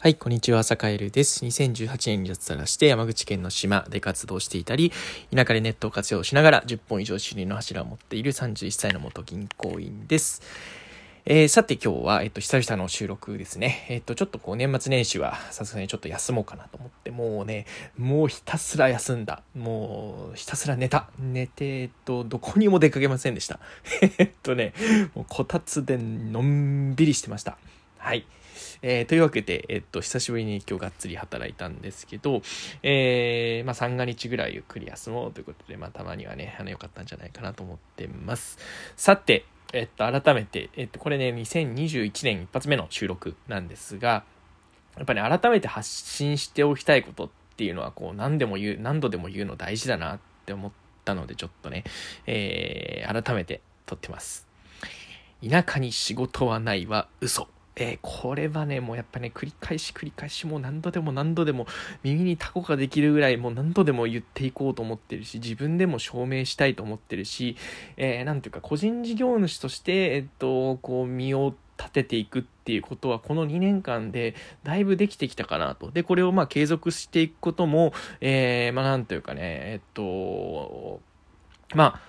はい、こんにちは、坂エルです。2018年に脱サラして山口県の島で活動していたり、田舎でネットを活用しながら10本以上収入の柱を持っている31歳の元銀行員です。えー、さて今日は、えっと、久々の収録ですね。えっと、ちょっとこう年末年始はさすがにちょっと休もうかなと思って、もうね、もうひたすら休んだ。もうひたすら寝た。寝て、えっと、どこにも出かけませんでした。えっとね、もうこたつでのんびりしてました。はい。えー、というわけで、えっと、久しぶりに今日がっつり働いたんですけど、えー、まあ、三が日ぐらいゆっくり休もうということで、まあ、たまにはね、あの、良かったんじゃないかなと思ってます。さて、えっと、改めて、えっと、これね、2021年一発目の収録なんですが、やっぱり、ね、改めて発信しておきたいことっていうのは、こう、何でも言う、何度でも言うの大事だなって思ったので、ちょっとね、えー、改めて撮ってます。田舎に仕事はないは嘘。えー、これはね、もうやっぱね、繰り返し繰り返し、もう何度でも何度でも耳にタコができるぐらい、もう何度でも言っていこうと思ってるし、自分でも証明したいと思ってるし、えー、なんていうか、個人事業主として、えっと、こう、身を立てていくっていうことは、この2年間でだいぶできてきたかなと。で、これをまあ継続していくことも、えー、まあなんというかね、えっと、まあ、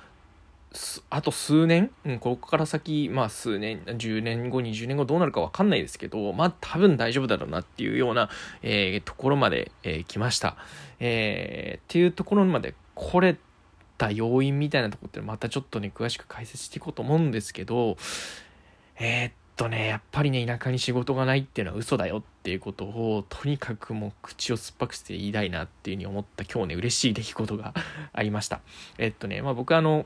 あと数年、うん、ここから先、まあ数年、10年後、20年後どうなるかわかんないですけど、まあ多分大丈夫だろうなっていうような、えー、ところまで、えー、来ました。えー、っていうところまで来れた要因みたいなところってまたちょっとね、詳しく解説していこうと思うんですけど、えー、っとね、やっぱりね、田舎に仕事がないっていうのは嘘だよっていうことを、とにかくもう口を酸っぱくして言いたいなっていうふうに思った今日ね、嬉しい出来事がありました。えっとね、まあ僕あの、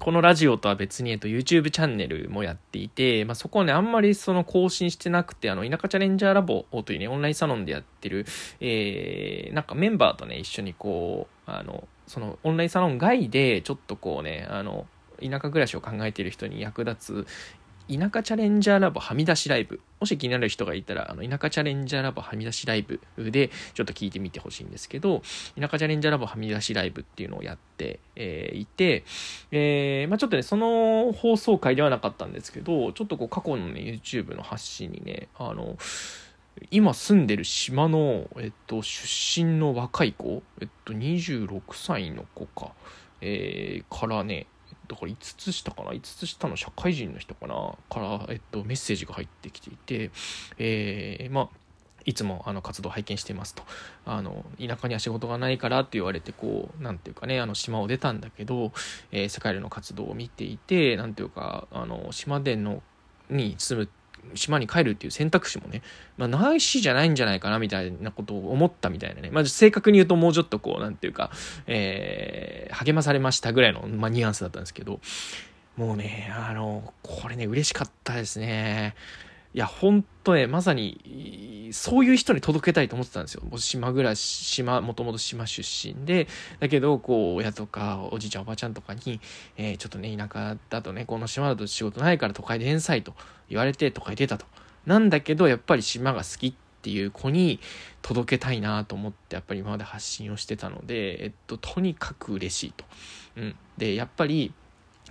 このラジオとは別に、えっと、YouTube チャンネルもやっていて、まあ、そこはね、あんまりその更新してなくて、あの、田舎チャレンジャーラボというね、オンラインサロンでやってる、えー、なんかメンバーとね、一緒にこう、あの、そのオンラインサロン外で、ちょっとこうね、あの、田舎暮らしを考えている人に役立つ田舎チャレンジャーラボはみ出しライブ。もし気になる人がいたら、あの、田舎チャレンジャーラボはみ出しライブで、ちょっと聞いてみてほしいんですけど、田舎チャレンジャーラボはみ出しライブっていうのをやって、えー、いて、えー、まあちょっとね、その放送回ではなかったんですけど、ちょっとこう、過去のね、YouTube の発信にね、あの、今住んでる島の、えっと、出身の若い子、えっと、26歳の子か、えー、からね、だから5つ下かな？5つ下の社会人の人かな？から、えっと、メッセージが入ってきていて、えー、まあいつもあの活動拝見していますと。あの、田舎には仕事がないからって言われて、こう、なんていうかね、あの、島を出たんだけど、えー、世界での活動を見ていて、なんていうか、あの、島での、に住む島に帰るっていう選択肢もね、まあ、ないしじゃないんじゃないかなみたいなことを思ったみたいなね。まあ、正確に言うともうちょっとこう、なんていうか、えー、励まされましたぐらいの、まあ、ニュアンスだったんですけど、もうね、あの、これね、嬉しかったですね。いや、ほんとね、まさに、そういう人に届けたいと思ってたんですよ。もう島暮らし、島、もともと島出身で、だけど、こう、親とか、おじいちゃん、おばあちゃんとかに、えー、ちょっとね、田舎だとね、この島だと仕事ないから都会で返済と言われて、都会出たと。なんだけど、やっぱり島が好きっていう子に届けたいなと思って、やっぱり今まで発信をしてたので、えっと、とにかく嬉しいと。うん。で、やっぱり、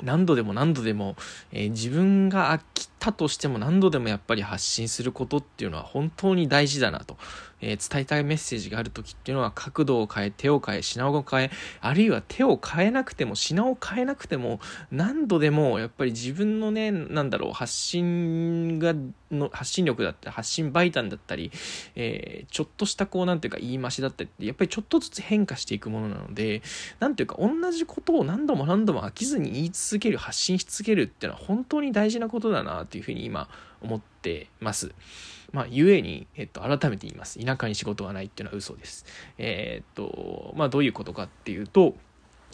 何度でも何度でも、えー、自分が飽きたとしても何度でもやっぱり発信することっていうのは本当に大事だなと、えー、伝えたいメッセージがある時っていうのは角度を変え手を変え品を変えあるいは手を変えなくても品を変えなくても何度でもやっぱり自分のねなんだろう発信がの発信力だったり発信媒体だったり、えー、ちょっとしたこうなんていうか言い回しだったりってやっぱりちょっとずつ変化していくものなのでなんていうか同じことを何度も何度も飽きずに言い続ける発信し続けるっていうのは本当に大事なことだなというふうに今思ってます。まあ、ゆえに、えっと、改めて言います。田舎に仕事がないっていうのは嘘です。えー、っと、まあ、どういうことかっていうと、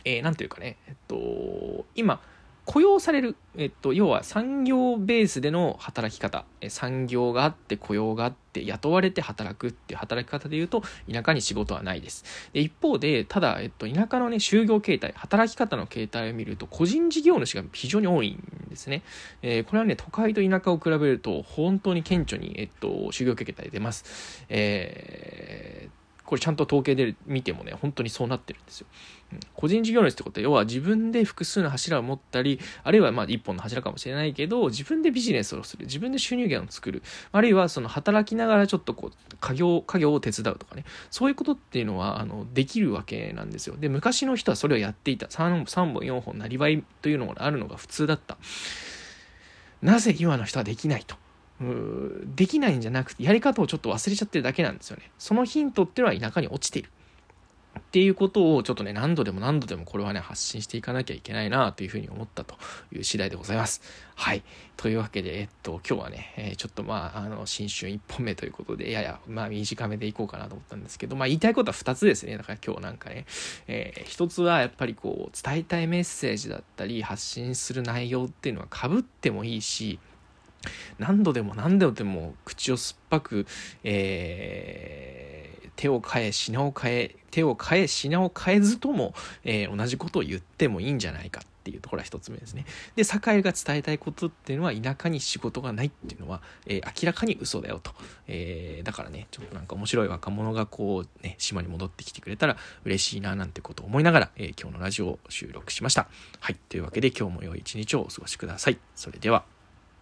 えー、なんというかね、えっと、今、雇用される、えっと、要は産業ベースでの働き方、産業があって雇用があって雇われて働くっていう働き方で言うと田舎に仕事はないです。で一方で、ただ、えっと、田舎のね、就業形態、働き方の形態を見ると個人事業主が非常に多いんですね。えー、これはね、都会と田舎を比べると本当に顕著に、えっと、修行経験が出ます。えーこれちゃんと統計で見てもね、本当にそうなってるんですよ。うん、個人事業主ってことは、要は自分で複数の柱を持ったり、あるいはまあ一本の柱かもしれないけど、自分でビジネスをする、自分で収入源を作る、あるいはその働きながらちょっとこう、家業、家業を手伝うとかね、そういうことっていうのは、あの、できるわけなんですよ。で、昔の人はそれをやっていた。3, 3本、4本、なりわいというのがあるのが普通だった。なぜ今の人はできないと？できないんじゃなくて、やり方をちょっと忘れちゃってるだけなんですよね。そのヒントっていうのは田舎に落ちている。っていうことをちょっとね、何度でも何度でもこれはね、発信していかなきゃいけないなというふうに思ったという次第でございます。はい。というわけで、えっと、今日はね、えー、ちょっとまあ、あの、新春1本目ということで、やや、まあ、短めでいこうかなと思ったんですけど、まあ、言いたいことは2つですね。だから今日なんかね、えー、1つはやっぱりこう、伝えたいメッセージだったり、発信する内容っていうのは被ってもいいし、何度でも何度でも口を酸っぱく、えー、手を変え品を変え手を変え品を変えずとも、えー、同じことを言ってもいいんじゃないかっていうところが一つ目ですね。で酒井が伝えたいことっていうのは田舎に仕事がないっていうのは、えー、明らかに嘘だよと、えー、だからねちょっとなんか面白い若者がこうね島に戻ってきてくれたら嬉しいななんてことを思いながら、え今日のラジオを収録しました。はいというわけで今日も良い一日をお過ごしください。それでは。